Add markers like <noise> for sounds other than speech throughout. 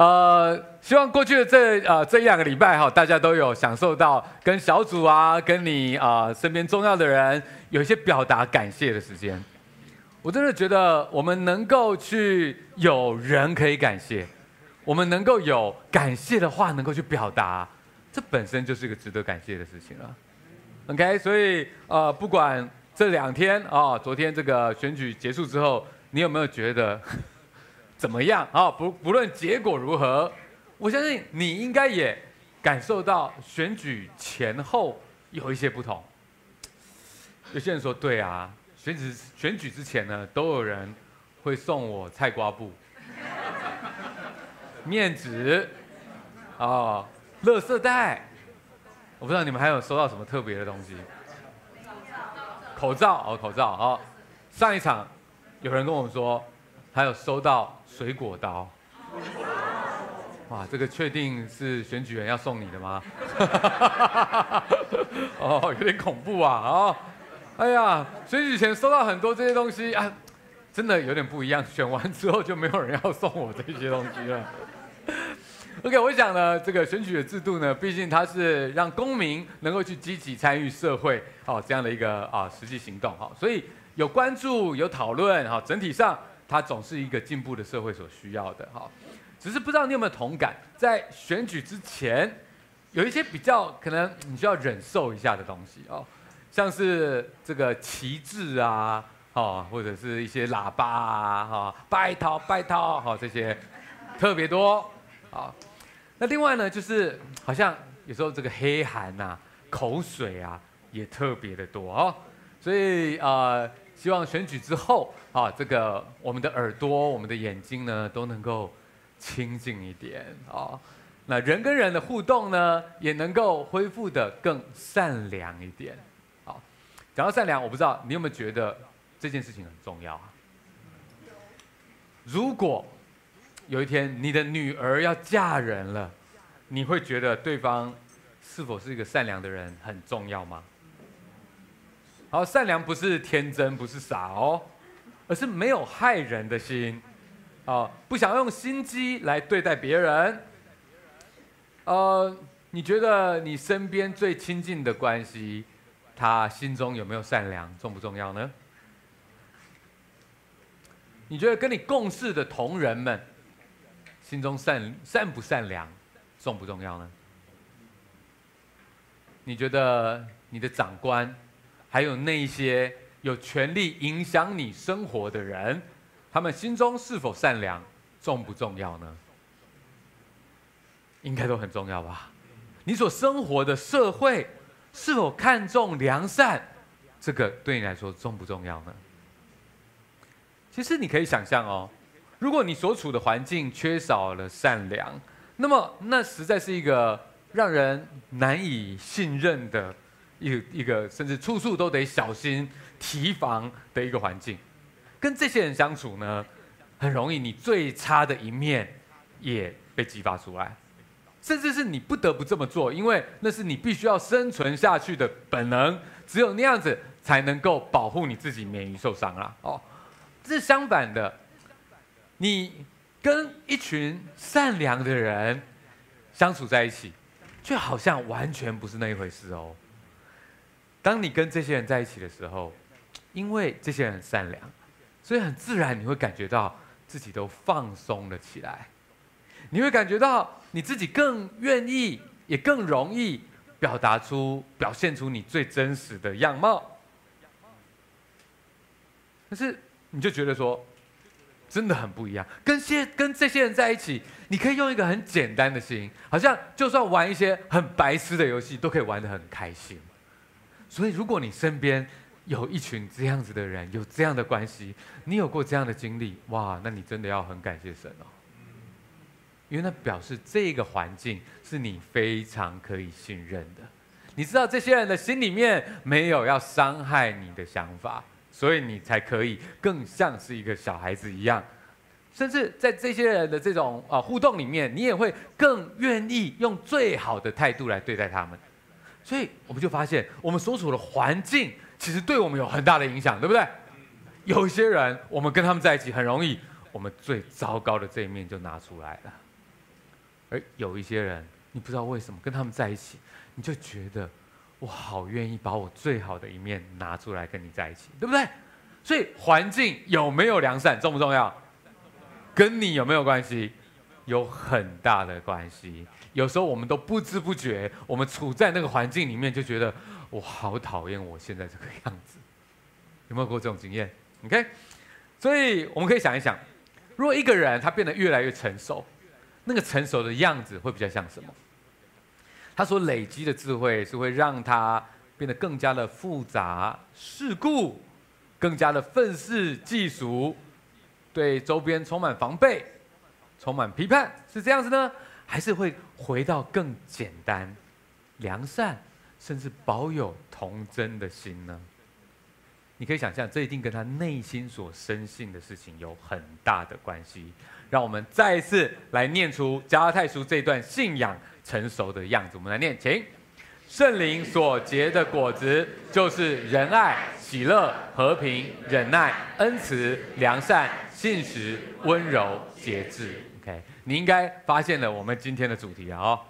呃，希望过去的这呃这一两个礼拜哈，大家都有享受到跟小组啊，跟你啊、身边重要的人有一些表达感谢的时间。我真的觉得我们能够去有人可以感谢，我们能够有感谢的话能够去表达，这本身就是一个值得感谢的事情了。OK，所以呃，不管这两天啊、昨天这个选举结束之后，你有没有觉得怎么样啊、不不论结果如何，我相信你应该也感受到选举前后有一些不同。有些人说对啊，选举选举之前呢，都有人会送我菜瓜布、<laughs> 面纸、哦、垃圾袋。我不知道你们还有收到什么特别的东西？口罩哦，口罩哦。上一场有人跟我们说，还有收到水果刀。哇，这个确定是选举人要送你的吗？<laughs> 哦，有点恐怖啊！哦，哎呀，选举前收到很多这些东西啊，真的有点不一样。选完之后就没有人要送我这些东西了。<laughs> OK，我想呢，这个选举的制度呢，毕竟它是让公民能够去积极参与社会，哦，这样的一个啊实际行动，哈，所以有关注、有讨论，哈，整体上它总是一个进步的社会所需要的，哈。只是不知道你有没有同感，在选举之前，有一些比较可能你需要忍受一下的东西，哦，像是这个旗帜啊，哦，或者是一些喇叭啊，哈，拜托拜托，哈，这些特别多，啊。那另外呢，就是好像有时候这个黑函呐、口水啊，也特别的多哦。所以呃，希望选举之后啊，这个我们的耳朵、我们的眼睛呢，都能够清净一点啊。那人跟人的互动呢，也能够恢复的更善良一点。好，讲到善良，我不知道你有没有觉得这件事情很重要啊？如果有一天，你的女儿要嫁人了，你会觉得对方是否是一个善良的人很重要吗？好，善良不是天真，不是傻哦，而是没有害人的心，啊，不想用心机来对待别人。呃，你觉得你身边最亲近的关系，他心中有没有善良，重不重要呢？你觉得跟你共事的同仁们，心中善善不善良，重不重要呢？你觉得你的长官，还有那些有权力影响你生活的人，他们心中是否善良，重不重要呢？应该都很重要吧？你所生活的社会是否看重良善，这个对你来说重不重要呢？其实你可以想象哦。如果你所处的环境缺少了善良，那么那实在是一个让人难以信任的一个一个，甚至处处都得小心提防的一个环境。跟这些人相处呢，很容易你最差的一面也被激发出来，甚至是你不得不这么做，因为那是你必须要生存下去的本能，只有那样子才能够保护你自己免于受伤啊！哦，这是相反的。你跟一群善良的人相处在一起，却好像完全不是那一回事哦。当你跟这些人在一起的时候，因为这些人很善良，所以很自然你会感觉到自己都放松了起来。你会感觉到你自己更愿意，也更容易表达出、表现出你最真实的样貌。可是你就觉得说，真的很不一样，跟些跟这些人在一起，你可以用一个很简单的心，好像就算玩一些很白痴的游戏，都可以玩得很开心。所以，如果你身边有一群这样子的人，有这样的关系，你有过这样的经历，哇，那你真的要很感谢神哦，因为那表示这个环境是你非常可以信任的。你知道这些人的心里面没有要伤害你的想法。所以你才可以更像是一个小孩子一样，甚至在这些人的这种啊互动里面，你也会更愿意用最好的态度来对待他们。所以我们就发现，我们所处的环境其实对我们有很大的影响，对不对？有些人，我们跟他们在一起很容易，我们最糟糕的这一面就拿出来了。而有一些人，你不知道为什么跟他们在一起，你就觉得我好愿意把我最好的一面拿出来跟你在一起，对不对？所以环境有没有良善重不重要？跟你有没有关系？有很大的关系。有时候我们都不知不觉，我们处在那个环境里面，就觉得我好讨厌我现在这个样子。有没有过这种经验？OK，所以我们可以想一想，如果一个人他变得越来越成熟，那个成熟的样子会比较像什么？他所累积的智慧是会让他变得更加的复杂、世故，更加的愤世嫉俗，对周边充满防备，充满批判，是这样子呢？还是会回到更简单、良善，甚至保有童真的心呢？你可以想象，这一定跟他内心所深信的事情有很大的关系。让我们再一次来念出加拉太书这段信仰成熟的样子。我们来念，请：圣灵所结的果子，就是仁爱、喜乐、和平、忍耐、恩慈、良善、信实、温柔、节制。你应该发现了我们今天的主题啊！哦，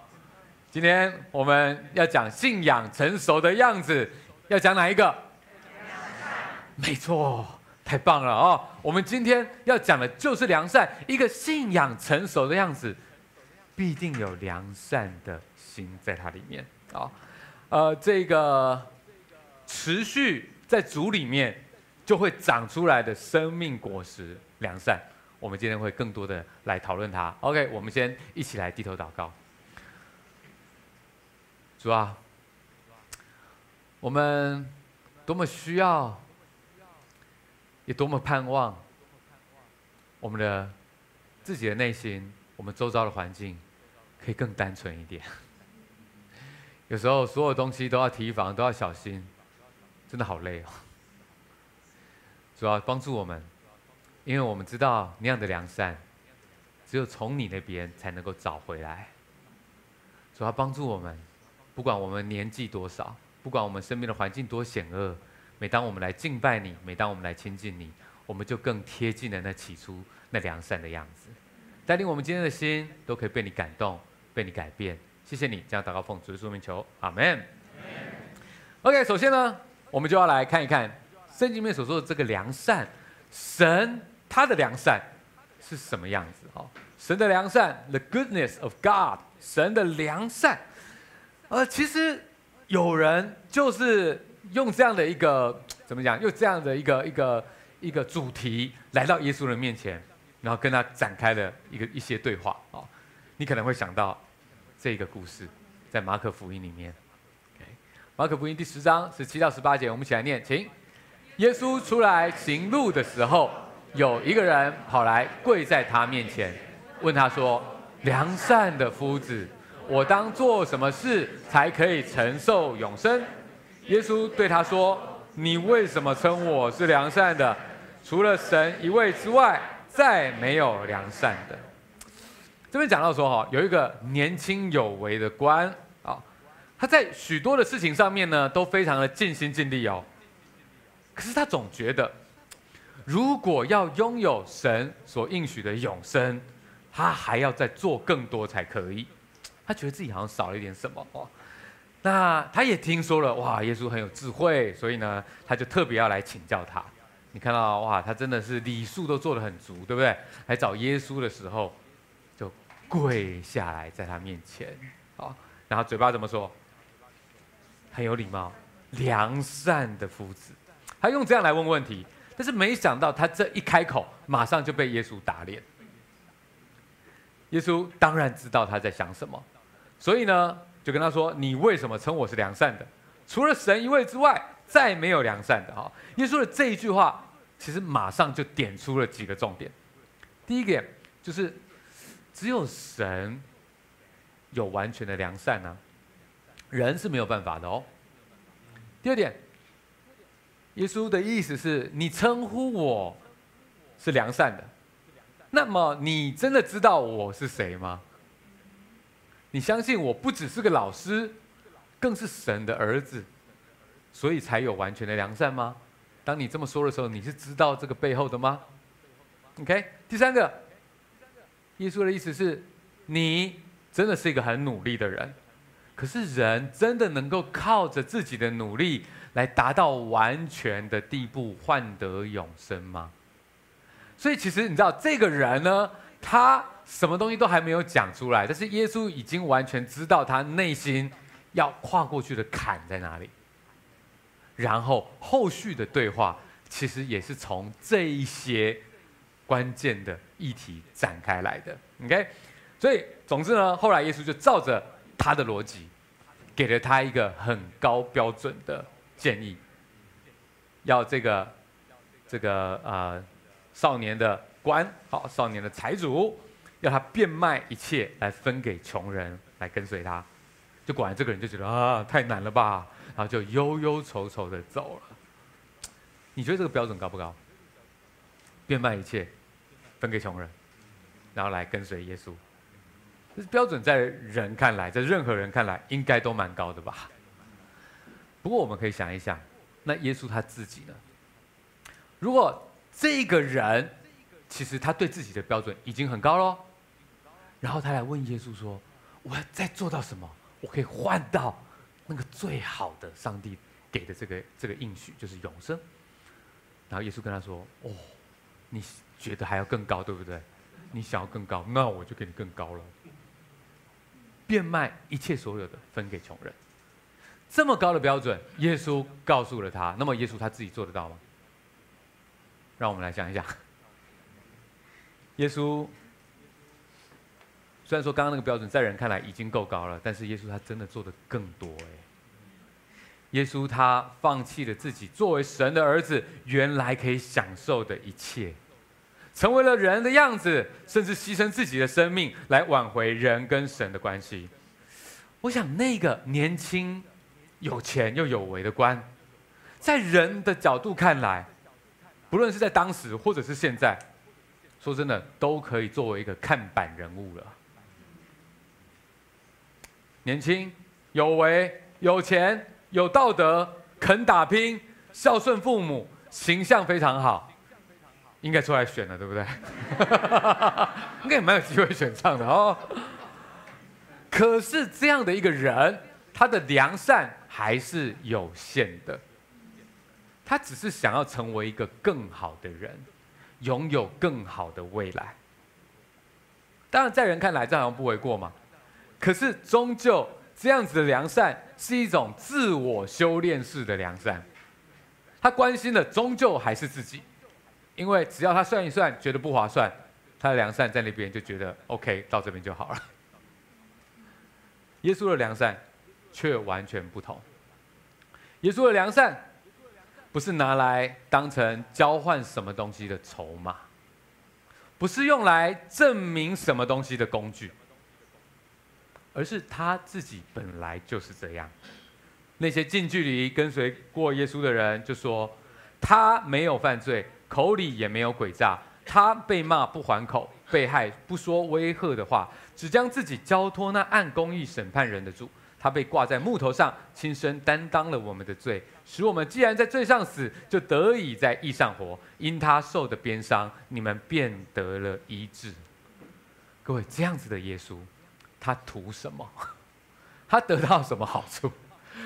今天我们要讲信仰成熟的样子，要讲哪一个？没错，太棒了哦！我们今天要讲的就是良善，一个信仰成熟的样子，必定有良善的心在它里面啊！呃，这个持续在主里面就会长出来的生命果实，良善。我们今天会更多的来讨论它。OK，我们先一起来低头祷告。主啊，我们多么需要，也多么盼望，我们的自己的内心，我们周遭的环境，可以更单纯一点。有时候所有东西都要提防，都要小心，真的好累哦。主啊，帮助我们。因为我们知道那样的良善，只有从你那边才能够找回来。主要帮助我们，不管我们年纪多少，不管我们身边的环境多险恶，每当我们来敬拜你，每当我们来亲近你，我们就更贴近了那起初那良善的样子。带领我们今天的心都可以被你感动，被你改变。谢谢你，这样祷告奉主的圣名求，阿门。OK，首先呢，我们就要来看一看圣经里面所说的这个良善，神。他的良善是什么样子？哈，神的良善，the goodness of God，神的良善。呃，其实有人就是用这样的一个怎么讲，用这样的一个一个一个主题来到耶稣的面前，然后跟他展开了一个一些对话。啊，你可能会想到这个故事，在马可福音里面。马可福音第十章十七到十八节，我们一起来念，请。耶稣出来行路的时候。有一个人跑来跪在他面前，问他说：“良善的夫子，我当做什么事才可以承受永生？”耶稣对他说：“你为什么称我是良善的？除了神一位之外，再没有良善的。”这边讲到说，哈，有一个年轻有为的官啊，他在许多的事情上面呢，都非常的尽心尽力哦。可是他总觉得。如果要拥有神所应许的永生，他还要再做更多才可以。他觉得自己好像少了一点什么哦。那他也听说了，哇，耶稣很有智慧，所以呢，他就特别要来请教他。你看到哇，他真的是礼数都做得很足，对不对？来找耶稣的时候，就跪下来在他面前，好，然后嘴巴怎么说？很有礼貌，良善的夫子，他用这样来问问题。但是没想到，他这一开口，马上就被耶稣打脸。耶稣当然知道他在想什么，所以呢，就跟他说：“你为什么称我是良善的？除了神一位之外，再没有良善的。”哈，耶稣的这一句话，其实马上就点出了几个重点。第一点就是，只有神有完全的良善呢，人是没有办法的哦。第二点。耶稣的意思是你称呼我是良善的，那么你真的知道我是谁吗？你相信我不只是个老师，更是神的儿子，所以才有完全的良善吗？当你这么说的时候，你是知道这个背后的吗？OK，第三个，耶稣的意思是你真的是一个很努力的人。可是人真的能够靠着自己的努力来达到完全的地步，换得永生吗？所以其实你知道，这个人呢，他什么东西都还没有讲出来，但是耶稣已经完全知道他内心要跨过去的坎在哪里。然后后续的对话，其实也是从这一些关键的议题展开来的。OK，所以总之呢，后来耶稣就照着他的逻辑。给了他一个很高标准的建议，要这个这个呃少年的官，好少年的财主，要他变卖一切来分给穷人来跟随他。就果然这个人就觉得啊太难了吧，然后就忧忧愁愁的走了。你觉得这个标准高不高？变卖一切分给穷人，然后来跟随耶稣。这标准在人看来，在任何人看来，应该都蛮高的吧？不过我们可以想一想，那耶稣他自己呢？如果这个人其实他对自己的标准已经很高喽，然后他来问耶稣说：“我要再做到什么，我可以换到那个最好的上帝给的这个这个应许，就是永生？”然后耶稣跟他说：“哦，你觉得还要更高，对不对？你想要更高，那我就给你更高了。”变卖一切所有的，分给穷人，这么高的标准，耶稣告诉了他。那么，耶稣他自己做得到吗？让我们来想一想。耶稣虽然说刚刚那个标准在人看来已经够高了，但是耶稣他真的做得更多哎。耶稣他放弃了自己作为神的儿子原来可以享受的一切。成为了人的样子，甚至牺牲自己的生命来挽回人跟神的关系。我想，那个年轻、有钱又有为的官，在人的角度看来，不论是在当时或者是现在，说真的，都可以作为一个看板人物了。年轻、有为、有钱、有道德、肯打拼、孝顺父母，形象非常好。应该出来选了，对不对？<laughs> 应该也蛮有机会选上的哦。可是这样的一个人，他的良善还是有限的。他只是想要成为一个更好的人，拥有更好的未来。当然，在人看来这好像不为过嘛。可是终究这样子的良善是一种自我修炼式的良善。他关心的终究还是自己。因为只要他算一算，觉得不划算，他的良善在那边就觉得 OK，到这边就好了。耶稣的良善却完全不同。耶稣的良善不是拿来当成交换什么东西的筹码，不是用来证明什么东西的工具，而是他自己本来就是这样。那些近距离跟随过耶稣的人就说，他没有犯罪。口里也没有诡诈，他被骂不还口，被害不说威吓的话，只将自己交托那按公义审判人的主。他被挂在木头上，亲身担当了我们的罪，使我们既然在罪上死，就得以在义上活。因他受的鞭伤，你们便得了医治。各位，这样子的耶稣，他图什么？<laughs> 他得到什么好处？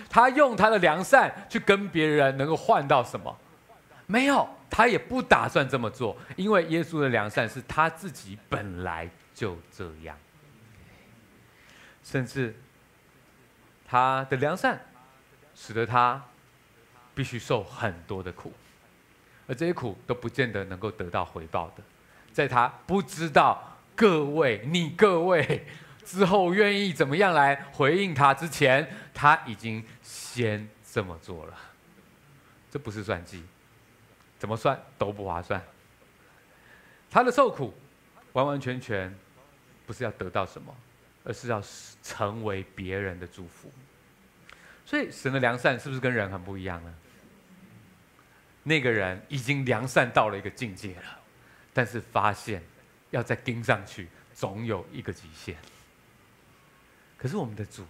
他用他的良善去跟别人能够换到什么？没有。他也不打算这么做，因为耶稣的良善是他自己本来就这样，甚至他的良善使得他必须受很多的苦，而这些苦都不见得能够得到回报的，在他不知道各位你各位之后愿意怎么样来回应他之前，他已经先这么做了，这不是算计。怎么算都不划算。他的受苦，完完全全不是要得到什么，而是要成为别人的祝福。所以神的良善是不是跟人很不一样呢？那个人已经良善到了一个境界了，但是发现要再盯上去，总有一个极限。可是我们的主，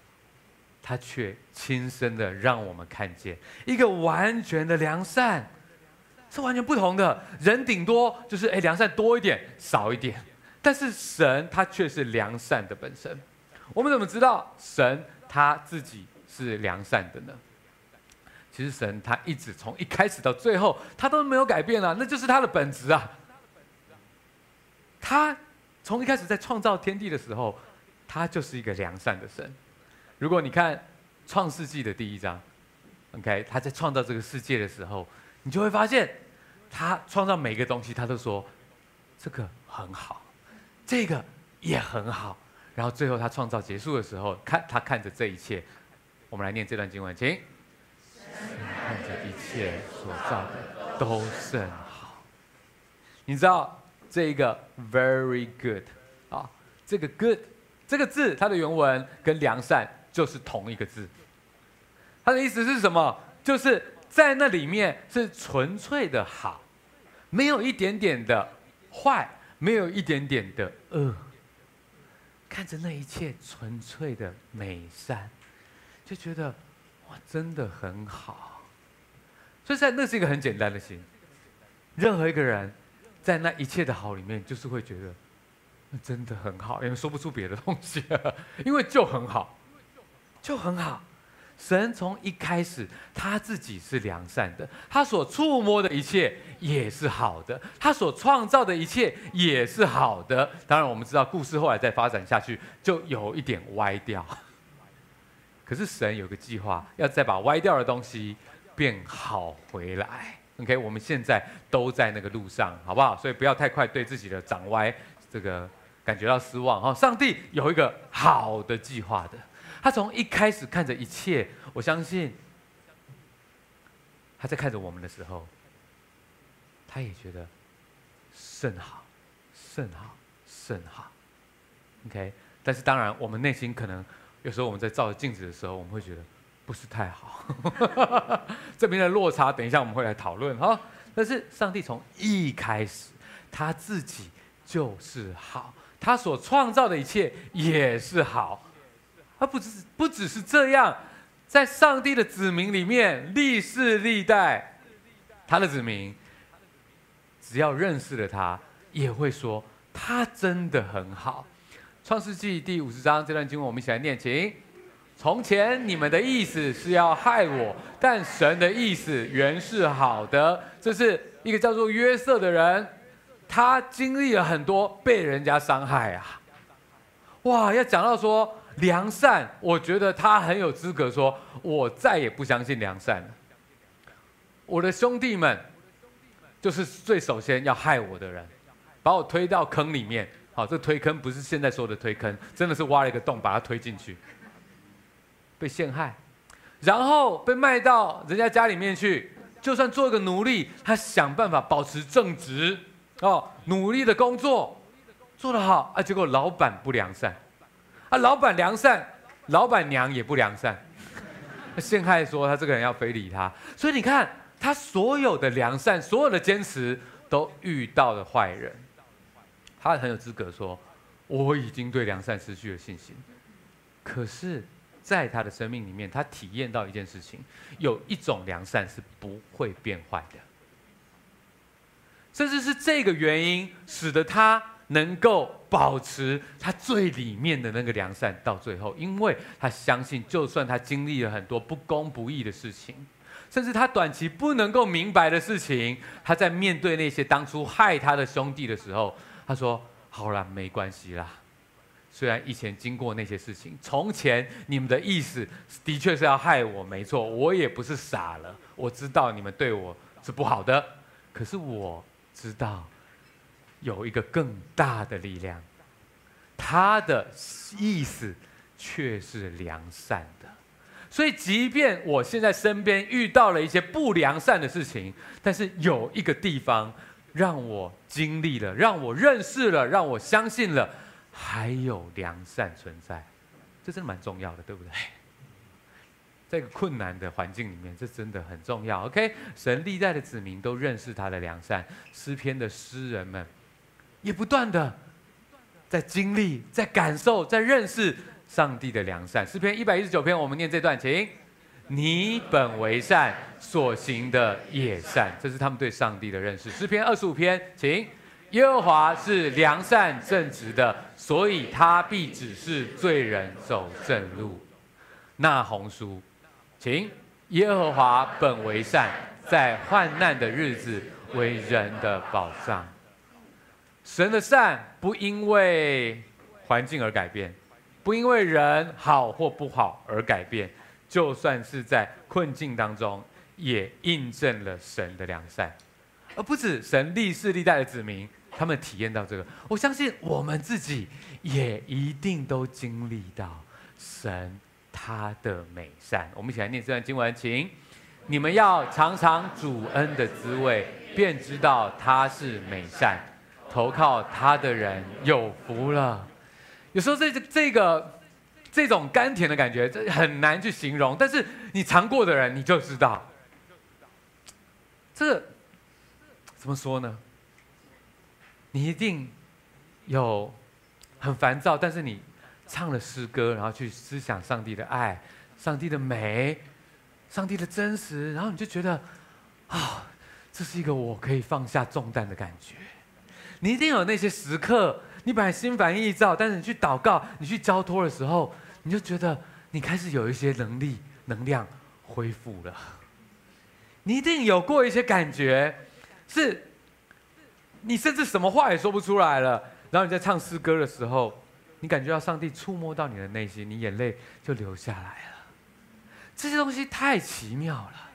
他却亲身的让我们看见一个完全的良善。是完全不同的，人顶多就是哎良善多一点少一点，但是神他却是良善的本身。我们怎么知道神他自己是良善的呢？其实神他一直从一开始到最后，他都没有改变啊，那就是他的本质啊。他从一开始在创造天地的时候，他就是一个良善的神。如果你看创世纪的第一章，OK，他在创造这个世界的时候，你就会发现，他创造每个东西，他都说这个很好，这个也很好。然后最后他创造结束的时候，看他看着这一切，我们来念这段经文，请。看着一切所造的都甚好。你知道这个 very good 啊，这个 good 这个字它的原文跟良善就是同一个字。它的意思是什么？就是在那里面是纯粹的好，没有一点点的坏，没有一点点的恶。看着那一切纯粹的美善，就觉得哇，真的很好。所以，在那是一个很简单的心。任何一个人，在那一切的好里面，就是会觉得那真的很好，因为说不出别的东西，因为就很好，就很好。神从一开始他自己是良善的，他所触摸的一切也是好的，他所创造的一切也是好的。当然，我们知道故事后来再发展下去，就有一点歪掉。可是神有个计划，要再把歪掉的东西变好回来。OK，我们现在都在那个路上，好不好？所以不要太快对自己的长歪这个感觉到失望哈。上帝有一个好的计划的。他从一开始看着一切，我相信他在看着我们的时候，他也觉得甚好，甚好，甚好。OK，但是当然，我们内心可能有时候我们在照镜子的时候，我们会觉得不是太好。<laughs> 这边的落差，等一下我们会来讨论哈。但是上帝从一开始，他自己就是好，他所创造的一切也是好。他不只是不只是这样，在上帝的子民里面，历世历代，他的子民，只要认识了他，也会说他真的很好。创世纪第五十章这段经文，我们一起来念，请。从前你们的意思是要害我，但神的意思原是好的。这是一个叫做约瑟的人，他经历了很多被人家伤害啊。哇，要讲到说。良善，我觉得他很有资格说，我再也不相信良善了。我的兄弟们，就是最首先要害我的人，把我推到坑里面。好，这推坑不是现在说的推坑，真的是挖了一个洞把他推进去，被陷害，然后被卖到人家家里面去。就算做一个奴隶，他想办法保持正直，哦，努力的工作，做得好啊，结果老板不良善。啊，老板良善，老板娘也不良善，<laughs> 陷害说他这个人要非礼他，所以你看他所有的良善，所有的坚持都遇到了坏人，他很有资格说我已经对良善失去了信心。可是，在他的生命里面，他体验到一件事情，有一种良善是不会变坏的，甚至是这个原因使得他。能够保持他最里面的那个良善到最后，因为他相信，就算他经历了很多不公不义的事情，甚至他短期不能够明白的事情，他在面对那些当初害他的兄弟的时候，他说：“好啦，没关系啦。虽然以前经过那些事情，从前你们的意思的确是要害我，没错，我也不是傻了，我知道你们对我是不好的，可是我知道。”有一个更大的力量，他的意思却是良善的，所以即便我现在身边遇到了一些不良善的事情，但是有一个地方让我经历了，让我认识了，让我相信了，还有良善存在，这真的蛮重要的，对不对？在一个困难的环境里面，这真的很重要。OK，神历代的子民都认识他的良善，诗篇的诗人们。也不断的在经历、在感受、在认识上帝的良善。诗篇一百一十九篇，我们念这段，请。你本为善，所行的也善，这是他们对上帝的认识。诗篇二十五篇，请。耶和华是良善正直的，所以他必指示罪人走正路。那鸿书，请耶和华本为善，在患难的日子为人的保障。神的善不因为环境而改变，不因为人好或不好而改变，就算是在困境当中，也印证了神的良善。而不止神历世历代的子民，他们体验到这个，我相信我们自己也一定都经历到神他的美善。我们一起来念这段经文，请你们要尝尝主恩的滋味，便知道他是美善。投靠他的人有福了。有时候这这个这种甘甜的感觉，这很难去形容。但是你尝过的人，你就知道。这怎么说呢？你一定有很烦躁，但是你唱了诗歌，然后去思想上帝的爱、上帝的美、上帝的真实，然后你就觉得啊、这是一个我可以放下重担的感觉。你一定有那些时刻，你本来心烦意躁，但是你去祷告、你去交托的时候，你就觉得你开始有一些能力、能量恢复了。你一定有过一些感觉，是，你甚至什么话也说不出来了。然后你在唱诗歌的时候，你感觉到上帝触摸到你的内心，你眼泪就流下来了。这些东西太奇妙了。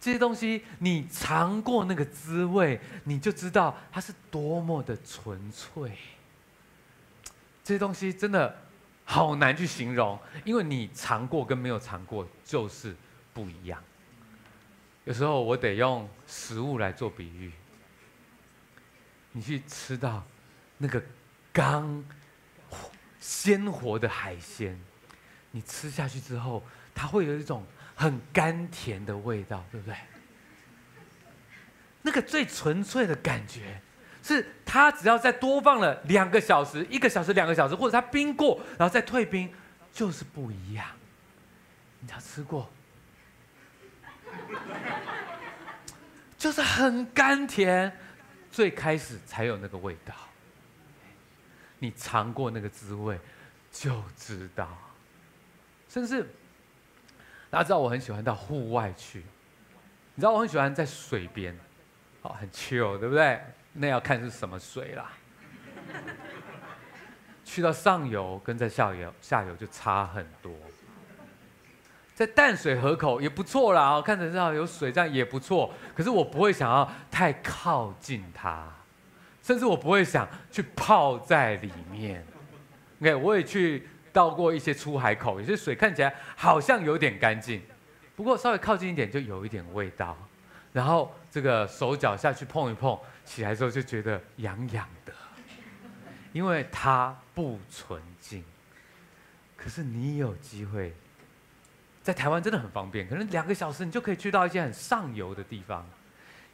这些东西，你尝过那个滋味，你就知道它是多么的纯粹。这些东西真的好难去形容，因为你尝过跟没有尝过就是不一样。有时候我得用食物来做比喻，你去吃到那个刚鲜活的海鲜，你吃下去之后，它会有一种。很甘甜的味道，对不对？那个最纯粹的感觉，是它只要再多放了两个小时、一个小时、两个小时，或者它冰过，然后再退冰，就是不一样。你要吃过，<laughs> 就是很甘甜，最开始才有那个味道。你尝过那个滋味，就知道，甚至。大家知道我很喜欢到户外去，你知道我很喜欢在水边，哦，很 chill，对不对？那要看是什么水啦。<laughs> 去到上游跟在下游，下游就差很多。在淡水河口也不错啦，哦，看着知道有水，这样也不错。可是我不会想要太靠近它，甚至我不会想去泡在里面。OK，我也去。到过一些出海口，有些水看起来好像有点干净，不过稍微靠近一点就有一点味道，然后这个手脚下去碰一碰，起来之后就觉得痒痒的，因为它不纯净。可是你有机会，在台湾真的很方便，可能两个小时你就可以去到一些很上游的地方，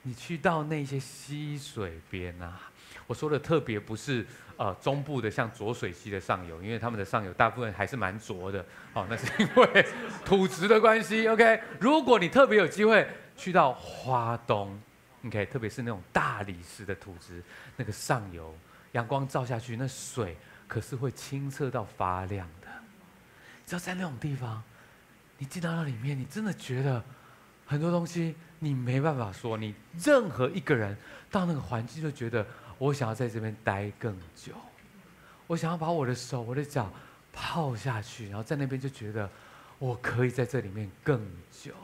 你去到那些溪水边啊。我说的特别不是呃中部的像浊水溪的上游，因为他们的上游大部分还是蛮浊的，哦，那是因为土质的关系。OK，如果你特别有机会去到花东，OK，特别是那种大理石的土质，那个上游阳光照下去，那水可是会清澈到发亮的。只要在那种地方，你进到那里面，你真的觉得很多东西你没办法说，你任何一个人到那个环境就觉得。我想要在这边待更久，我想要把我的手、我的脚泡下去，然后在那边就觉得我可以在这里面更久。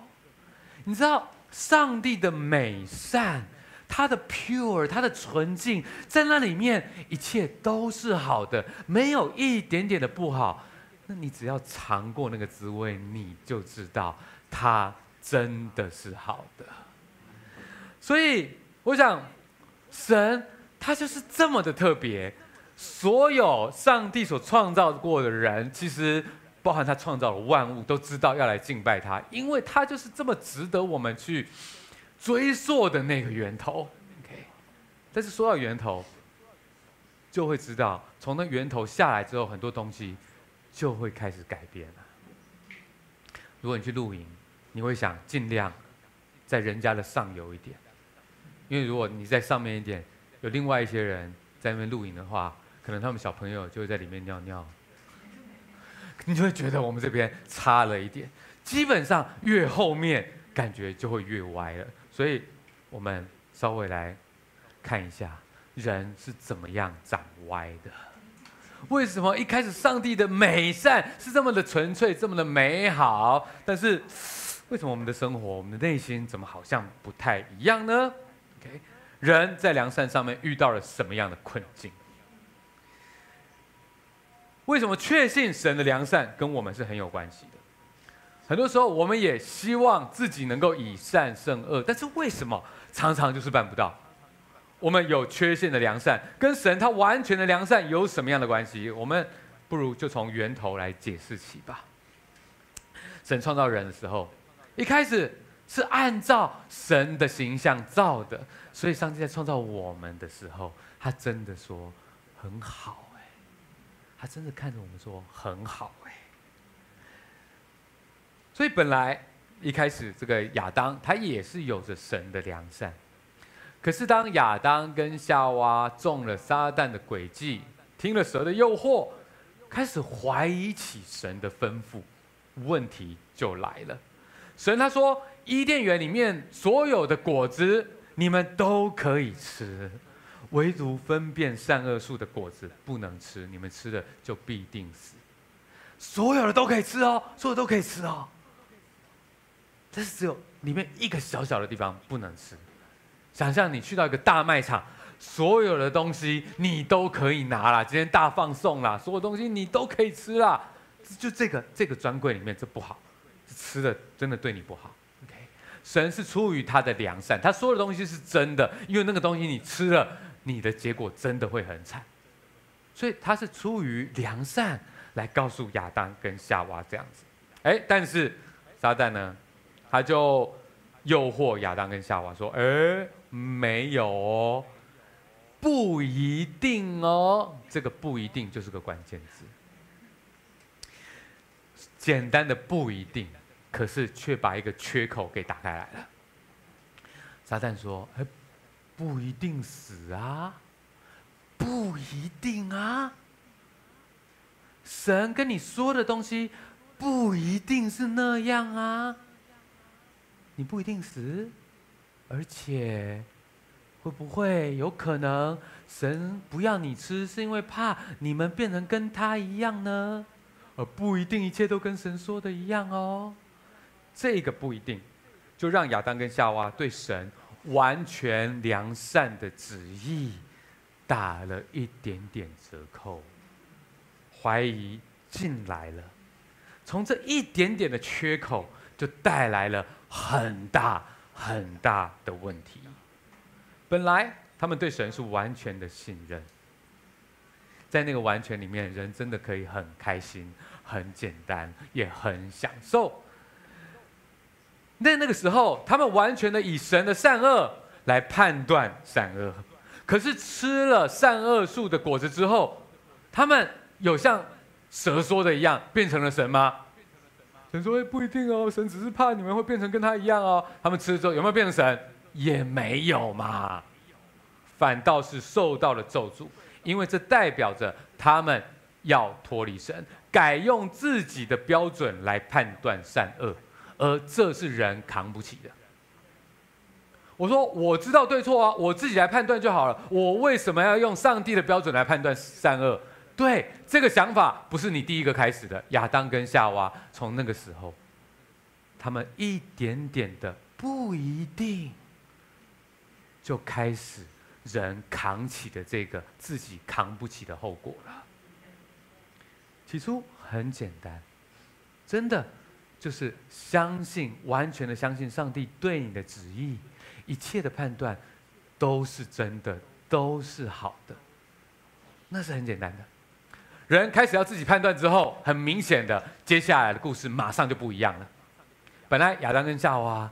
你知道，上帝的美善，他的 pure，他的纯净，在那里面一切都是好的，没有一点点的不好。那你只要尝过那个滋味，你就知道它真的是好的。所以，我想神。他就是这么的特别，所有上帝所创造过的人，其实包含他创造了万物，都知道要来敬拜他，因为他就是这么值得我们去追溯的那个源头。OK，但是说到源头，就会知道从那源头下来之后，很多东西就会开始改变了。如果你去露营，你会想尽量在人家的上游一点，因为如果你在上面一点。有另外一些人在那边露营的话，可能他们小朋友就会在里面尿尿，你就会觉得我们这边差了一点。基本上越后面感觉就会越歪了，所以我们稍微来看一下人是怎么样长歪的。为什么一开始上帝的美善是这么的纯粹，这么的美好，但是为什么我们的生活、我们的内心怎么好像不太一样呢？OK。人在良善上面遇到了什么样的困境？为什么确信神的良善跟我们是很有关系的？很多时候，我们也希望自己能够以善胜恶，但是为什么常常就是办不到？我们有缺陷的良善，跟神他完全的良善有什么样的关系？我们不如就从源头来解释起吧。神创造人的时候，一开始是按照神的形象造的。所以，上帝在创造我们的时候，他真的说很好，他真的看着我们说很好哎。所以，本来一开始这个亚当他也是有着神的良善，可是当亚当跟夏娃中了撒旦的诡计，听了蛇的诱惑，开始怀疑起神的吩咐，问题就来了。神他说，伊甸园里面所有的果子。你们都可以吃，唯独分辨善恶树的果子不能吃。你们吃了就必定死。所有的都可以吃哦，所有都可以吃哦。但是只有里面一个小小的地方不能吃。想象你去到一个大卖场，所有的东西你都可以拿了，今天大放送啦，所有东西你都可以吃啦。就这个这个专柜里面这不好，吃的真的对你不好。神是出于他的良善，他说的东西是真的，因为那个东西你吃了，你的结果真的会很惨，所以他是出于良善来告诉亚当跟夏娃这样子。哎，但是撒旦呢，他就诱惑亚当跟夏娃说：“哎，没有哦，不一定哦。”这个不一定就是个关键字，简单的不一定。可是却把一个缺口给打开来了。撒旦说：“哎，不一定死啊，不一定啊。神跟你说的东西不一定是那样啊。你不一定死，而且会不会有可能神不要你吃，是因为怕你们变成跟他一样呢？而不一定一切都跟神说的一样哦。”这个不一定，就让亚当跟夏娃对神完全良善的旨意打了一点点折扣，怀疑进来了，从这一点点的缺口，就带来了很大很大的问题。本来他们对神是完全的信任，在那个完全里面，人真的可以很开心、很简单，也很享受。那那个时候，他们完全的以神的善恶来判断善恶。可是吃了善恶树的果子之后，他们有像蛇说的一样变成了神吗？神说：“，不一定哦，神只是怕你们会变成跟他一样哦。”他们吃了之后有没有变成神？也没有嘛，反倒是受到了咒诅，因为这代表着他们要脱离神，改用自己的标准来判断善恶。而这是人扛不起的。我说我知道对错啊，我自己来判断就好了。我为什么要用上帝的标准来判断善恶？对，这个想法不是你第一个开始的。亚当跟夏娃从那个时候，他们一点点的不一定，就开始人扛起的这个自己扛不起的后果了。起初很简单，真的。就是相信，完全的相信上帝对你的旨意，一切的判断都是真的，都是好的。那是很简单的。人开始要自己判断之后，很明显的，接下来的故事马上就不一样了。本来亚当跟夏娃，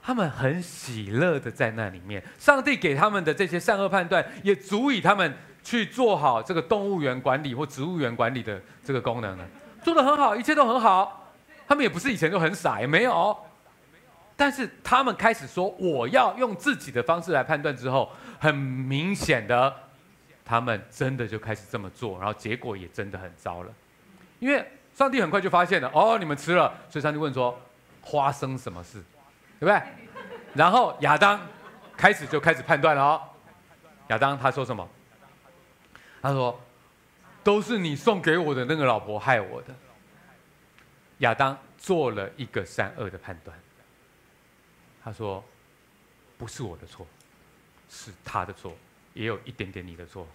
他们很喜乐的在那里面，上帝给他们的这些善恶判断，也足以他们去做好这个动物园管理或植物园管理的这个功能了，做得很好，一切都很好。他们也不是以前就很傻，也没有。但是他们开始说我要用自己的方式来判断之后，很明显的，他们真的就开始这么做，然后结果也真的很糟了。因为上帝很快就发现了，哦，你们吃了，所以上帝问说，发生什么事，对不对？然后亚当开始就开始判断了哦。亚当他说什么？他说，都是你送给我的那个老婆害我的。亚当做了一个善恶的判断。他说：“不是我的错，是他的错，也有一点点你的错。”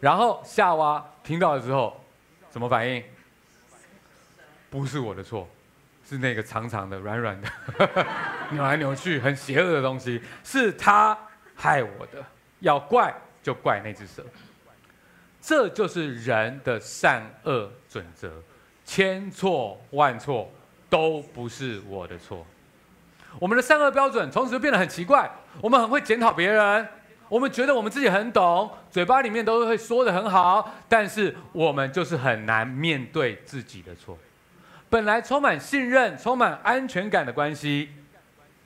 然后夏娃听到了之后，什么反应？不是我的错，是那个长长的、软软的、<laughs> 扭来扭去、很邪恶的东西，是他害我的。要怪就怪那只蛇。这就是人的善恶准则，千错万错。都不是我的错，我们的善恶标准从此就变得很奇怪。我们很会检讨别人，我们觉得我们自己很懂，嘴巴里面都会说得很好，但是我们就是很难面对自己的错。本来充满信任、充满安全感的关系，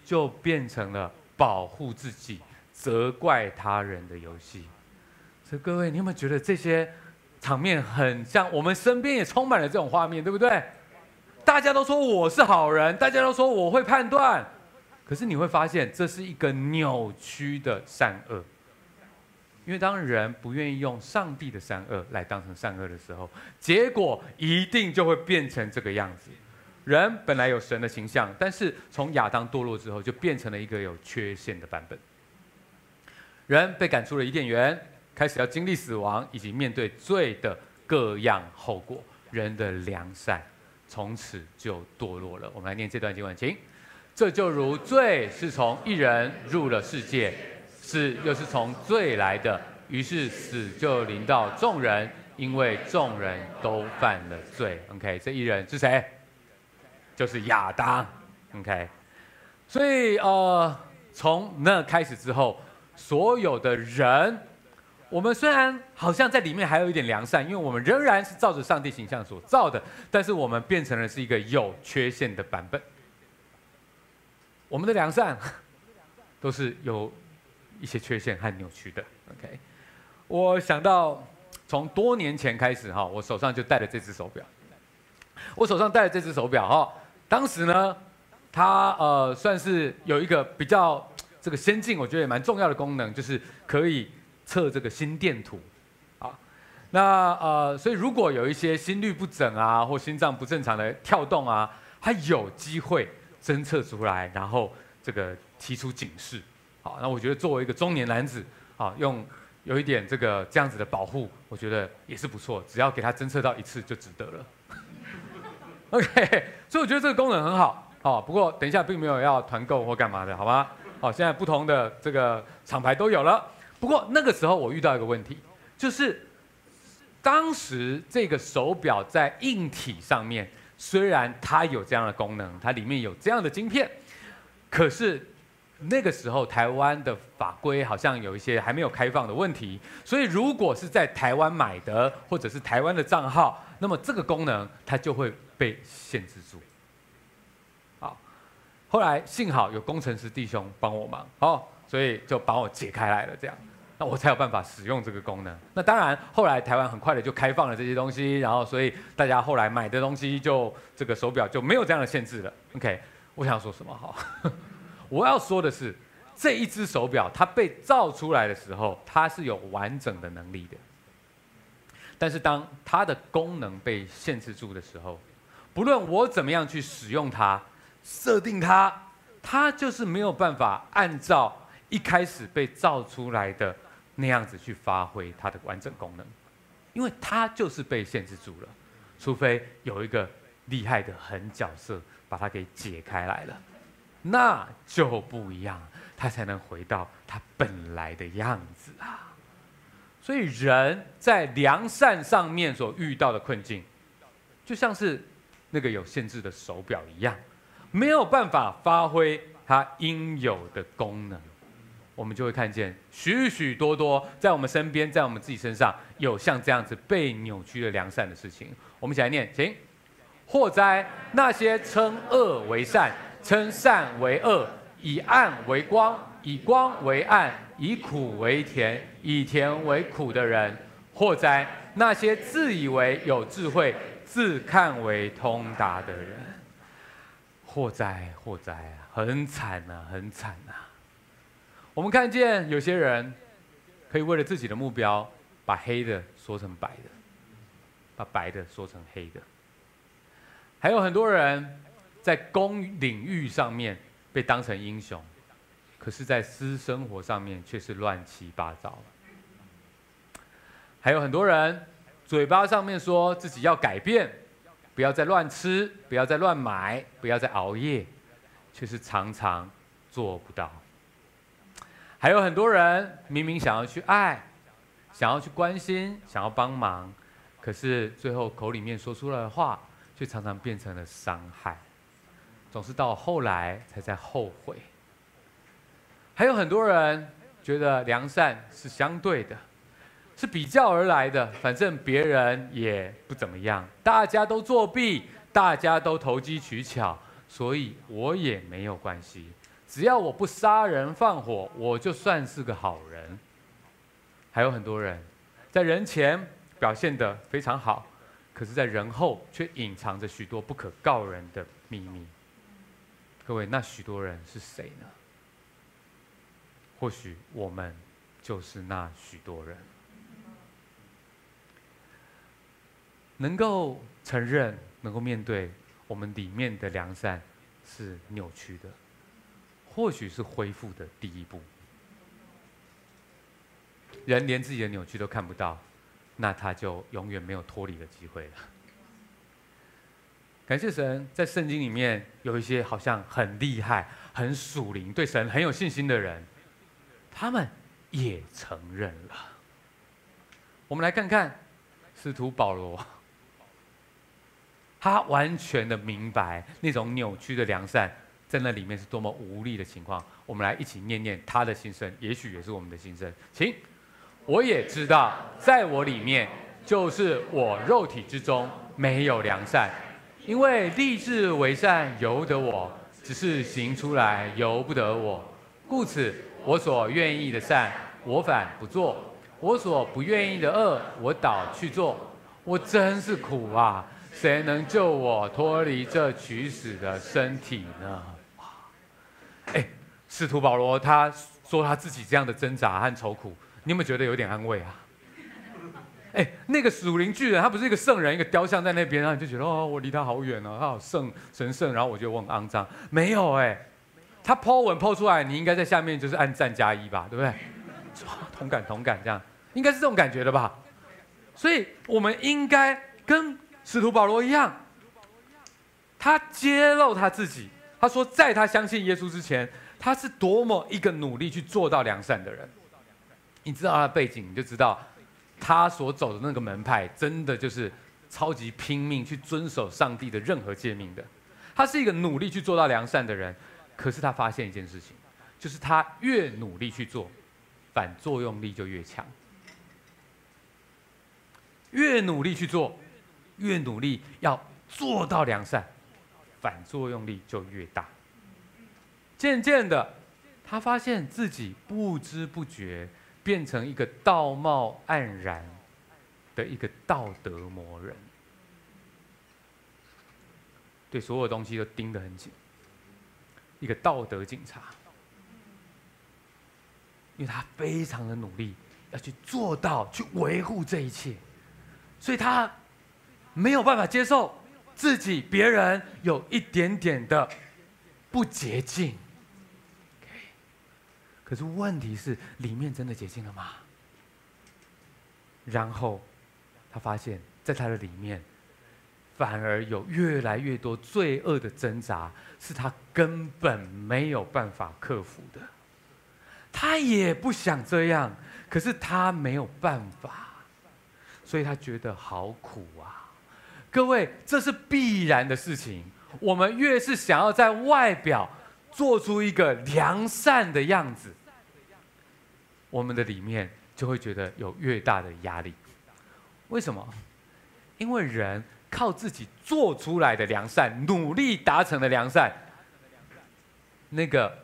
就变成了保护自己、责怪他人的游戏。所以各位，你有没有觉得这些场面很像我们身边也充满了这种画面，对不对？大家都说我是好人，大家都说我会判断，可是你会发现这是一个扭曲的善恶。因为当人不愿意用上帝的善恶来当成善恶的时候，结果一定就会变成这个样子。人本来有神的形象，但是从亚当堕落之后，就变成了一个有缺陷的版本。人被赶出了伊甸园，开始要经历死亡以及面对罪的各样后果。人的良善。从此就堕落了。我们来念这段经文，请。这就如罪是从一人入了世界，死又是从罪来的，于是死就临到众人，因为众人都犯了罪。OK，这一人是谁？就是亚当。OK，所以呃，从那开始之后，所有的人。我们虽然好像在里面还有一点良善，因为我们仍然是照着上帝形象所造的，但是我们变成了是一个有缺陷的版本。我们的良善都是有一些缺陷和扭曲的。OK，我想到从多年前开始哈，我手上就戴了这只手表。我手上戴了这只手表哈，当时呢，它呃算是有一个比较这个先进，我觉得也蛮重要的功能，就是可以。测这个心电图，啊，那呃，所以如果有一些心律不整啊，或心脏不正常的跳动啊，它有机会侦测出来，然后这个提出警示，好，那我觉得作为一个中年男子，啊，用有一点这个这样子的保护，我觉得也是不错，只要给他侦测到一次就值得了。<laughs> OK，所以我觉得这个功能很好，好，不过等一下并没有要团购或干嘛的，好吗？好，现在不同的这个厂牌都有了。不过那个时候我遇到一个问题，就是当时这个手表在硬体上面虽然它有这样的功能，它里面有这样的晶片，可是那个时候台湾的法规好像有一些还没有开放的问题，所以如果是在台湾买的或者是台湾的账号，那么这个功能它就会被限制住。好，后来幸好有工程师弟兄帮我忙，好。所以就把我解开来了，这样，那我才有办法使用这个功能。那当然，后来台湾很快的就开放了这些东西，然后所以大家后来买的东西就这个手表就没有这样的限制了。OK，我想说什么？好，我要说的是，这一只手表它被造出来的时候，它是有完整的能力的。但是当它的功能被限制住的时候，不论我怎么样去使用它、设定它，它就是没有办法按照。一开始被造出来的那样子去发挥它的完整功能，因为它就是被限制住了，除非有一个厉害的狠角色把它给解开来了，那就不一样，它才能回到它本来的样子啊。所以人在良善上面所遇到的困境，就像是那个有限制的手表一样，没有办法发挥它应有的功能。我们就会看见许许多多在我们身边，在我们自己身上有像这样子被扭曲的良善的事情。我们一起来念，请。祸哉！那些称恶为善，称善为恶，以暗为光，以光为暗，以苦为甜，以甜为苦的人，祸哉！那些自以为有智慧，自看为通达的人，祸哉！祸哉啊！很惨啊，很惨！我们看见有些人可以为了自己的目标，把黑的说成白的，把白的说成黑的。还有很多人在公领域上面被当成英雄，可是，在私生活上面却是乱七八糟。还有很多人嘴巴上面说自己要改变，不要再乱吃，不要再乱买，不要再熬夜，却是常常做不到。还有很多人明明想要去爱，想要去关心，想要帮忙，可是最后口里面说出来的话，却常常变成了伤害，总是到后来才在后悔。还有很多人觉得良善是相对的，是比较而来的，反正别人也不怎么样，大家都作弊，大家都投机取巧，所以我也没有关系，只要我不杀人放火，我就算是个好人。还有很多人在人前表现得非常好。可是，在人后却隐藏着许多不可告人的秘密。各位，那许多人是谁呢？或许我们就是那许多人。能够承认、能够面对我们里面的良善是扭曲的，或许是恢复的第一步。人连自己的扭曲都看不到。那他就永远没有脱离的机会了。感谢神，在圣经里面有一些好像很厉害、很属灵、对神很有信心的人，他们也承认了。我们来看看使徒保罗，他完全的明白那种扭曲的良善在那里面是多么无力的情况。我们来一起念念他的心声，也许也是我们的心声，请。我也知道，在我里面，就是我肉体之中没有良善，因为立志为善由得我，只是行出来由不得我。故此，我所愿意的善，我反不做；我所不愿意的恶，我倒去做。我真是苦啊！谁能救我脱离这取死的身体呢？哎，使徒保罗他说他自己这样的挣扎和愁苦。你有没有觉得有点安慰啊？哎，那个属灵巨人，他不是一个圣人，一个雕像在那边，然后你就觉得哦，我离他好远哦，他好圣神圣，然后我觉得我很肮脏。没有哎，他抛文抛出来，你应该在下面就是按赞加一吧，对不对？同感同感，这样应该是这种感觉的吧？所以我们应该跟使徒保罗一样，他揭露他自己，他说在他相信耶稣之前，他是多么一个努力去做到良善的人。你知道他的背景，你就知道他所走的那个门派，真的就是超级拼命去遵守上帝的任何诫命的。他是一个努力去做到良善的人，可是他发现一件事情，就是他越努力去做，反作用力就越强。越努力去做，越努力要做到良善，反作用力就越大。渐渐的，他发现自己不知不觉。变成一个道貌岸然的一个道德魔人，对所有东西都盯得很紧，一个道德警察，因为他非常的努力要去做到，去维护这一切，所以他没有办法接受自己别人有一点点的不洁净。可是问题是，里面真的洁净了吗？然后他发现，在他的里面，反而有越来越多罪恶的挣扎，是他根本没有办法克服的。他也不想这样，可是他没有办法，所以他觉得好苦啊！各位，这是必然的事情。我们越是想要在外表，做出一个良善的样子，我们的里面就会觉得有越大的压力。为什么？因为人靠自己做出来的良善，努力达成的良善，那个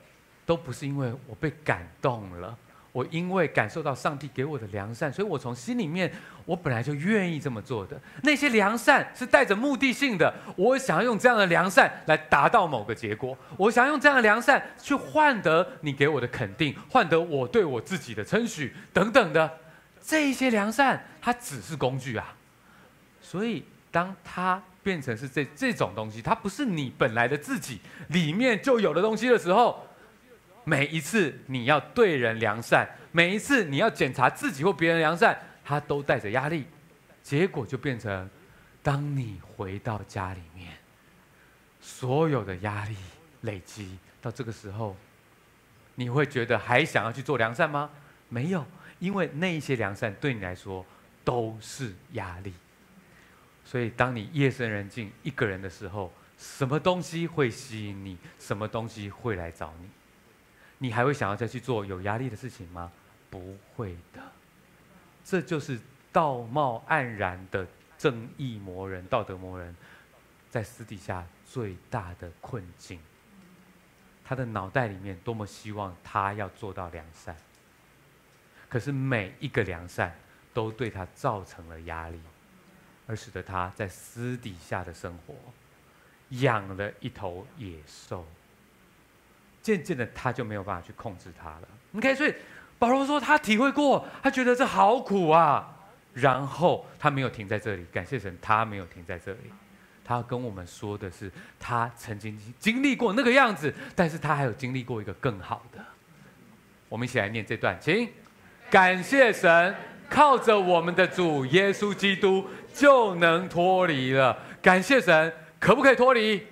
都不是因为我被感动了。我因为感受到上帝给我的良善，所以我从心里面，我本来就愿意这么做的。那些良善是带着目的性的，我想要用这样的良善来达到某个结果，我想用这样的良善去换得你给我的肯定，换得我对我自己的称许等等的。这些良善，它只是工具啊。所以，当它变成是这这种东西，它不是你本来的自己里面就有的东西的时候。每一次你要对人良善，每一次你要检查自己或别人良善，他都带着压力，结果就变成，当你回到家里面，所有的压力累积到这个时候，你会觉得还想要去做良善吗？没有，因为那一些良善对你来说都是压力。所以当你夜深人静一个人的时候，什么东西会吸引你？什么东西会来找你？你还会想要再去做有压力的事情吗？不会的，这就是道貌岸然的正义魔人、道德魔人，在私底下最大的困境。他的脑袋里面多么希望他要做到良善，可是每一个良善都对他造成了压力，而使得他在私底下的生活养了一头野兽。渐渐的，他就没有办法去控制他了。OK，所以保罗说他体会过，他觉得这好苦啊。然后他没有停在这里，感谢神，他没有停在这里。他跟我们说的是，他曾经经历过那个样子，但是他还有经历过一个更好的。我们一起来念这段，请感谢神，靠着我们的主耶稣基督就能脱离了。感谢神，可不可以脱离？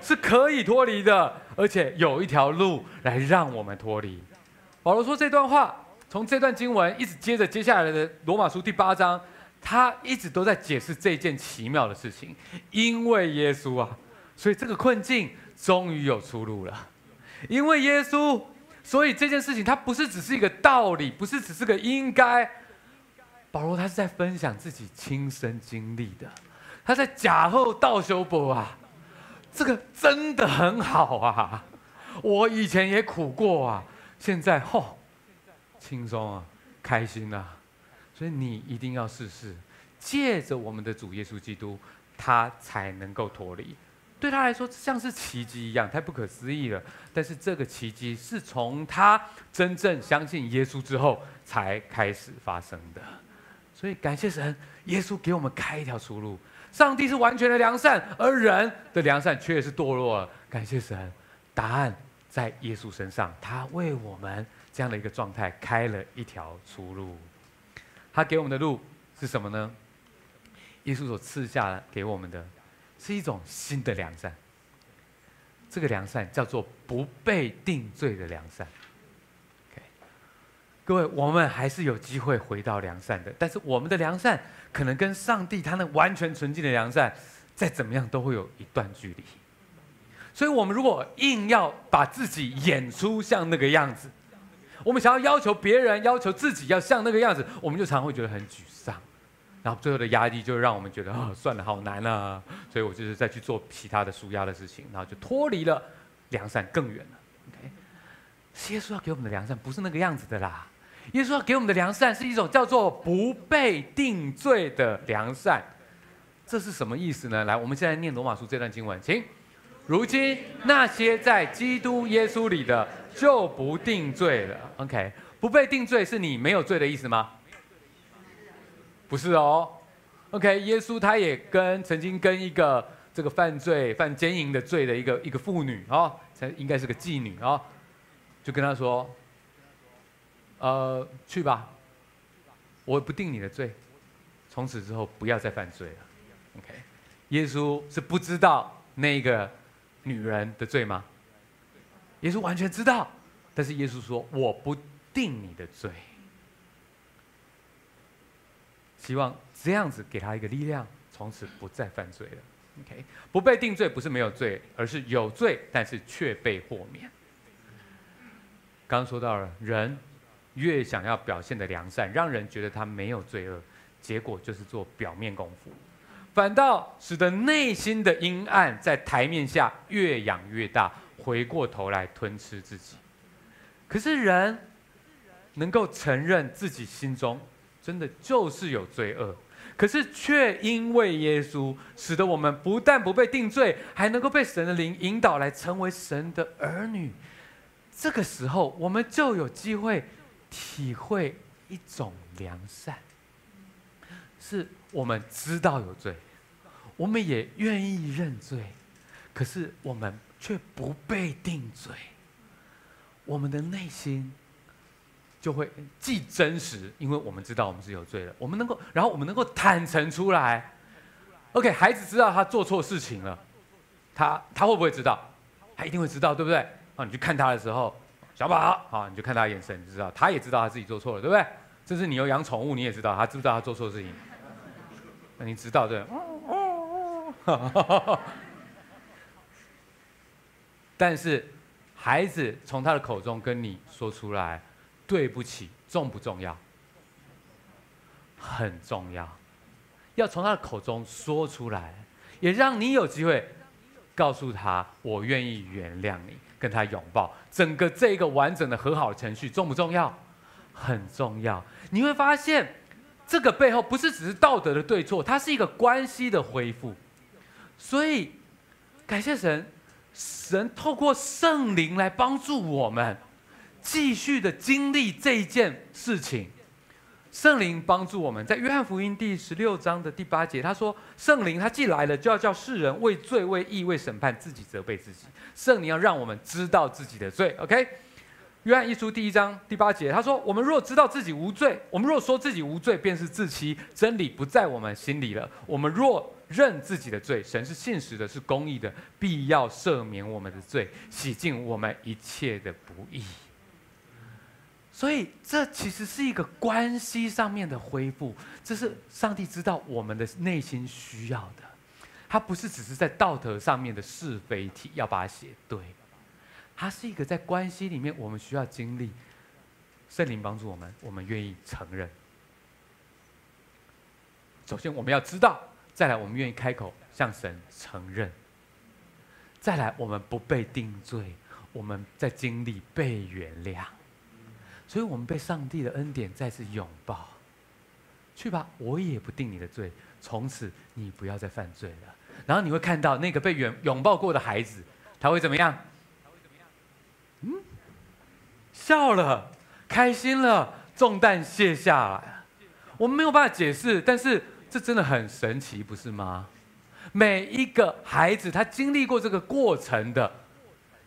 是可以脱离的。而且有一条路来让我们脱离。保罗说这段话，从这段经文一直接着接下来的罗马书第八章，他一直都在解释这件奇妙的事情。因为耶稣啊，所以这个困境终于有出路了。因为耶稣，所以这件事情它不是只是一个道理，不是只是个应该。保罗他是在分享自己亲身经历的，他在假后道修博啊。这个真的很好啊！我以前也苦过啊，现在吼、轻松啊，开心啊，所以你一定要试试，借着我们的主耶稣基督，他才能够脱离。对他来说，像是奇迹一样，太不可思议了。但是这个奇迹是从他真正相信耶稣之后才开始发生的。所以感谢神，耶稣给我们开一条出路。上帝是完全的良善，而人的良善却是堕落了。感谢神，答案在耶稣身上，他为我们这样的一个状态开了一条出路。他给我们的路是什么呢？耶稣所赐下给我们的，是一种新的良善。这个良善叫做不被定罪的良善。各位，我们还是有机会回到良善的，但是我们的良善。可能跟上帝他那完全纯净的良善，再怎么样都会有一段距离。所以，我们如果硬要把自己演出像那个样子，我们想要要求别人、要求自己要像那个样子，我们就常会觉得很沮丧。然后，最后的压力就让我们觉得啊、哦，算了，好难啊。所以我就是再去做其他的舒压的事情，然后就脱离了良善更远了。OK，耶稣要给我们的良善不是那个样子的啦。耶稣要给我们的良善是一种叫做不被定罪的良善，这是什么意思呢？来，我们现在念罗马书这段经文，请。如今那些在基督耶稣里的就不定罪了。OK，不被定罪是你没有罪的意思吗？不是哦。OK，耶稣他也跟曾经跟一个这个犯罪犯奸淫的罪的一个一个妇女啊，才、应该是个妓女啊、哦，就跟他说。呃，去吧，我不定你的罪，从此之后不要再犯罪了。OK，耶稣是不知道那个女人的罪吗？耶稣完全知道，但是耶稣说我不定你的罪，希望这样子给他一个力量，从此不再犯罪了。OK，不被定罪不是没有罪，而是有罪，但是却被豁免。刚刚说到了人。越想要表现的良善，让人觉得他没有罪恶，结果就是做表面功夫，反倒使得内心的阴暗在台面下越养越大，回过头来吞吃自己。可是人能够承认自己心中真的就是有罪恶，可是却因为耶稣，使得我们不但不被定罪，还能够被神的灵引导来成为神的儿女。这个时候，我们就有机会体会一种良善，是我们知道有罪，我们也愿意认罪，可是我们却不被定罪。我们的内心就会既真实，因为我们知道我们是有罪的，我们能够，然后我们能够坦诚出来。OK，孩子知道他做错事情了，他他会不会知道？他一定会知道，对不对？啊，你去看他的时候，小宝，好，你就看他的眼神，你就知道，他也知道他自己做错了，对不对？这是你有养宠物，你也知道他知不知道他做错事情？你知道对？<laughs> 但是孩子从他的口中跟你说出来，对不起，重不重要？很重要，要从他的口中说出来，也让你有机会告诉他，我愿意原谅你。跟他拥抱，整个这个完整的和好的程序重不重要？很重要。你会发现，这个背后不是只是道德的对错，它是一个关系的恢复。所以，感谢神，神透过圣灵来帮助我们，继续的经历这一件事情。圣灵帮助我们，在约翰福音第十六章的第八节，他说：“圣灵他既来了，就要叫世人为罪、为义、为审判，自己责备自己。圣灵要让我们知道自己的罪。” OK，约翰一书第一章第八节，他说：“我们若知道自己无罪，我们若说自己无罪，便是自欺，真理不在我们心里了。我们若认自己的罪，神是信实的，是公义的，必要赦免我们的罪，洗净我们一切的不义。”所以，这其实是一个关系上面的恢复，这是上帝知道我们的内心需要的，他不是只是在道德上面的是非题要把它写对，他是一个在关系里面我们需要经历，圣灵帮助我们，我们愿意承认。首先我们要知道，再来我们愿意开口向神承认，再来我们不被定罪，我们在经历被原谅。所以我们被上帝的恩典再次拥抱，去吧，我也不定你的罪，从此你不要再犯罪了。然后你会看到那个被拥拥抱过的孩子，他会怎么样？笑了，开心了，重担卸下来。我们没有办法解释，但是这真的很神奇，不是吗？每一个孩子他经历过这个过程的，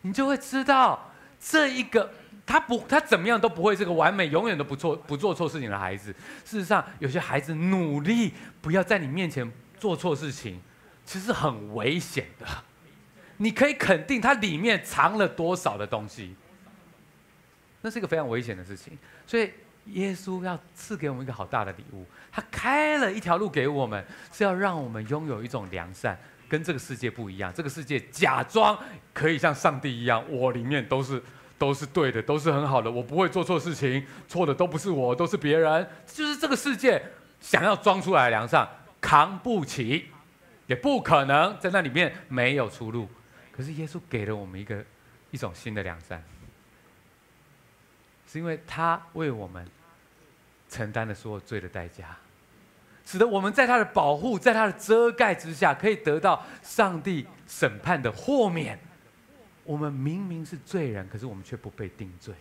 你就会知道这一个。他不，他怎么样都不会是个完美，永远都不错，不做错事情的孩子。事实上，有些孩子努力不要在你面前做错事情，其实很危险的。你可以肯定他里面藏了多少的东西，那是一个非常危险的事情。所以，耶稣要赐给我们一个好大的礼物，他开了一条路给我们，是要让我们拥有一种良善，跟这个世界不一样。这个世界假装可以像上帝一样，我里面都是。都是对的，都是很好的，我不会做错事情，错的都不是我，都是别人。就是这个世界想要装出来的良善，扛不起，也不可能在那里面没有出路。可是耶稣给了我们一个一种新的良善，是因为他为我们承担了所有罪的代价，使得我们在他的保护、在他的遮盖之下，可以得到上帝审判的豁免。我们明明是罪人，可是我们却不被定罪，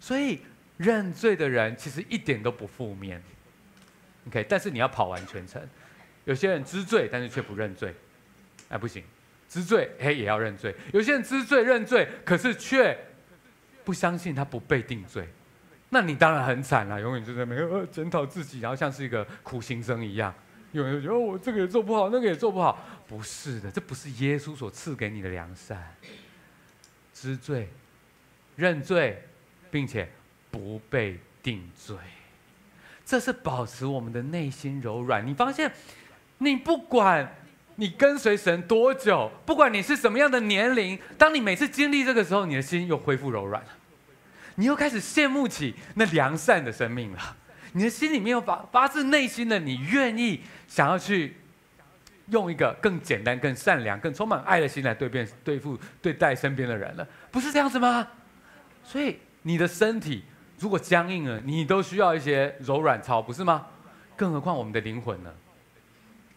所以认罪的人其实一点都不负面。OK，但是你要跑完全程。有些人知罪，但是却不认罪，哎，不行，知罪嘿也要认罪。有些人知罪认罪，可是却不相信他不被定罪，那你当然很惨了，永远就在那边检讨自己，然后像是一个苦行僧一样，永远觉得我这个也做不好，那个也做不好。不是的，这不是耶稣所赐给你的良善。知罪、认罪，并且不被定罪，这是保持我们的内心柔软。你发现，你不管你跟随神多久，不管你是什么样的年龄，当你每次经历这个时候，你的心又恢复柔软了，你又开始羡慕起那良善的生命了。你的心里面又发发自内心的，你愿意想要去用一个更简单、更善良、更充满爱的心来对变对付对待身边的人了，不是这样子吗？所以你的身体如果僵硬了，你都需要一些柔软操，不是吗？更何况我们的灵魂呢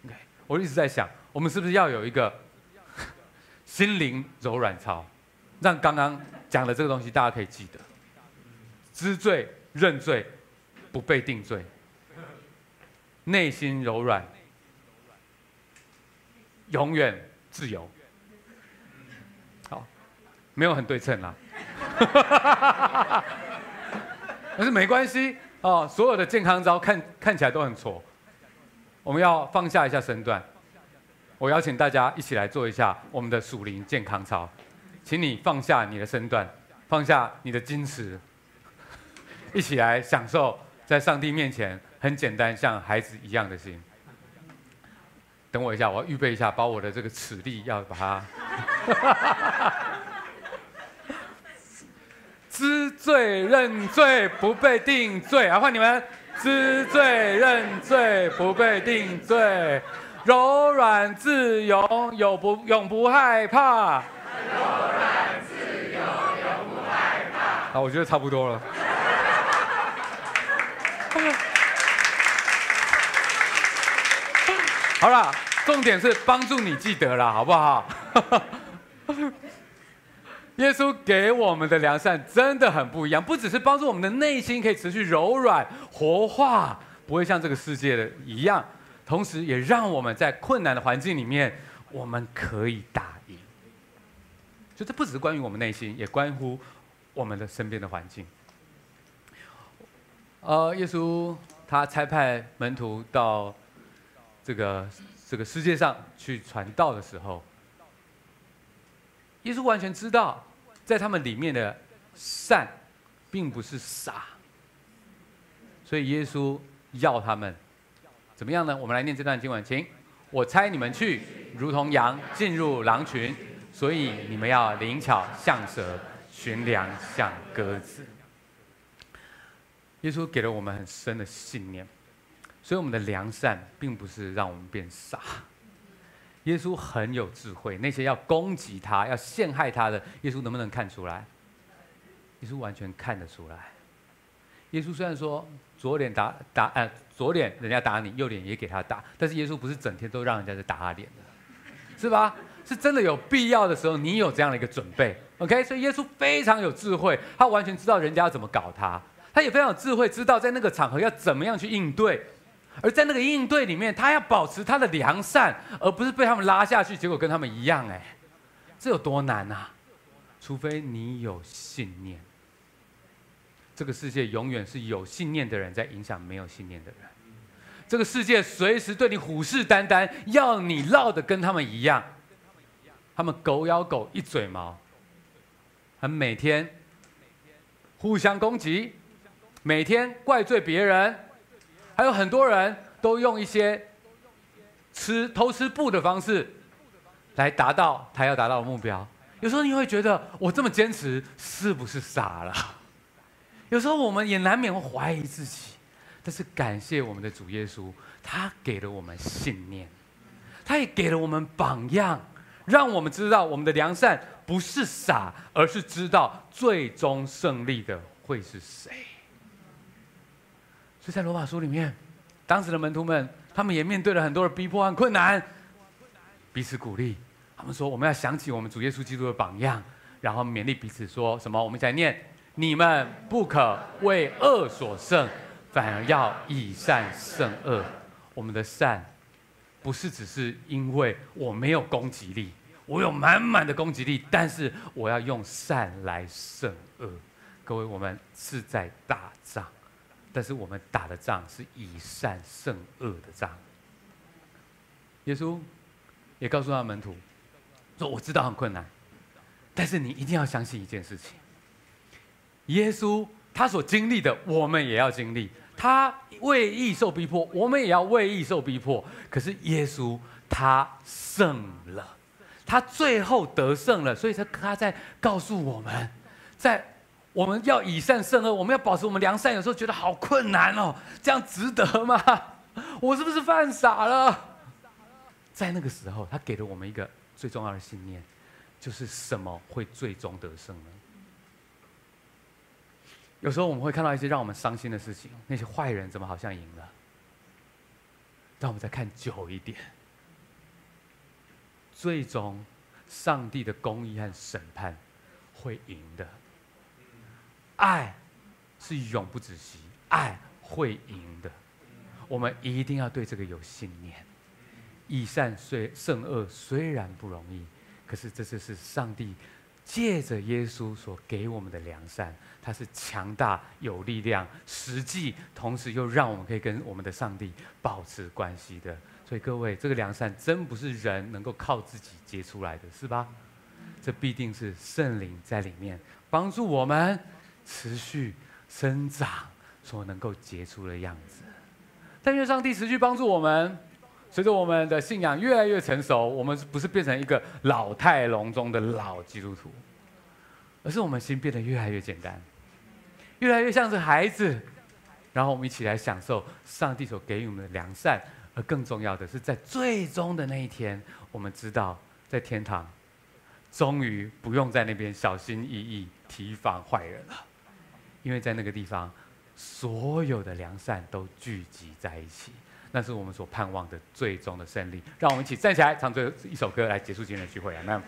ok 我一直在想，我们是不是要有一个 <laughs> 心灵柔软操，让刚刚讲的这个东西大家可以记得：知罪、认罪，不被定罪，内心柔软。永远自由，好，没有很对称啦，<laughs> 可是没关系哦。所有的健康招看看起来都很挫，我们要放下一下身段。我邀请大家一起来做一下我们的属灵健康操，请你放下你的身段，放下你的矜持，<laughs> 一起来享受在上帝面前很简单像孩子一样的心。等我一下，我要预备一下，把我的这个齿力要把它。<laughs> 知罪认罪不被定罪啊！换你们，知罪认罪不被定罪，柔软自由永不永不害怕。柔软自由永不害怕。好，我觉得差不多了。好了，重点是帮助你记得了，好不好？<laughs> 耶稣给我们的良善真的很不一样，不只是帮助我们的内心可以持续柔软活化，不会像这个世界的一样，同时也让我们在困难的环境里面，我们可以打赢。就这不只是关于我们内心，也关乎我们的身边的环境。呃，耶稣他差派门徒到。这个这个世界上去传道的时候，耶稣完全知道，在他们里面的善，并不是傻，所以耶稣要他们怎么样呢？我们来念这段经文，请我猜你们去，如同羊进入狼群，所以你们要灵巧像蛇，寻良像鸽子。耶稣给了我们很深的信念。所以我们的良善并不是让我们变傻。耶稣很有智慧，那些要攻击他、要陷害他的，耶稣能不能看出来？耶稣完全看得出来。耶稣虽然说左脸打打呃左脸人家打你，右脸也给他打，但是耶稣不是整天都让人家在打他脸的，是吧？是真的有必要的时候，你有这样的一个准备，OK？所以耶稣非常有智慧，他完全知道人家要怎么搞他，他也非常有智慧，知道在那个场合要怎么样去应对。而在那个应对里面，他要保持他的良善，而不是被他们拉下去，结果跟他们一样。哎，这有多难啊？除非你有信念。这个世界永远是有信念的人在影响没有信念的人。这个世界随时对你虎视眈眈，要你闹得跟他们一样。他们狗咬狗，一嘴毛，他们每天互相攻击，每天怪罪别人。还有很多人都用一些吃偷吃布的方式，来达到他要达到的目标。有时候你会觉得我这么坚持是不是傻了？有时候我们也难免会怀疑自己。但是感谢我们的主耶稣，他给了我们信念，他也给了我们榜样，让我们知道我们的良善不是傻，而是知道最终胜利的会是谁。所以在罗马书里面，当时的门徒们，他们也面对了很多的逼迫和困难，彼此鼓励。他们说：“我们要想起我们主耶稣基督的榜样，然后勉励彼此说什么？我们一起来念：你们不可为恶所胜，反而要以善胜恶。我们的善，不是只是因为我没有攻击力，我有满满的攻击力，但是我要用善来胜恶。各位，我们是在打仗。”但是我们打的仗是以善胜恶的仗。耶稣也告诉他门徒说：“我知道很困难，但是你一定要相信一件事情。耶稣他所经历的，我们也要经历。他为义受逼迫，我们也要为义受逼迫。可是耶稣他胜了，他最后得胜了，所以他他在告诉我们，在。”我们要以善胜恶，我们要保持我们良善。有时候觉得好困难哦，这样值得吗？<laughs> 我是不是犯傻了？在那个时候，他给了我们一个最重要的信念，就是什么会最终得胜呢？有时候我们会看到一些让我们伤心的事情，那些坏人怎么好像赢了？让我们再看久一点，最终上帝的公义和审判会赢的。爱是永不止息，爱会赢的。我们一定要对这个有信念。以善虽胜恶虽然不容易，可是这就是上帝借着耶稣所给我们的良善。它是强大、有力量、实际，同时又让我们可以跟我们的上帝保持关系的。所以各位，这个良善真不是人能够靠自己结出来的，是吧？这必定是圣灵在里面帮助我们持续生长所能够结出的样子。但愿上帝持续帮助我们，随着我们的信仰越来越成熟，我们不是变成一个老态龙钟的老基督徒，而是我们心变得越来越简单。越来越像是孩子，然后我们一起来享受上帝所给予我们的良善，而更重要的是，在最终的那一天，我们知道在天堂，终于不用在那边小心翼翼提防坏人了，因为在那个地方，所有的良善都聚集在一起，那是我们所盼望的最终的胜利。让我们一起站起来，唱最后一首歌来结束今天的聚会，啊！那。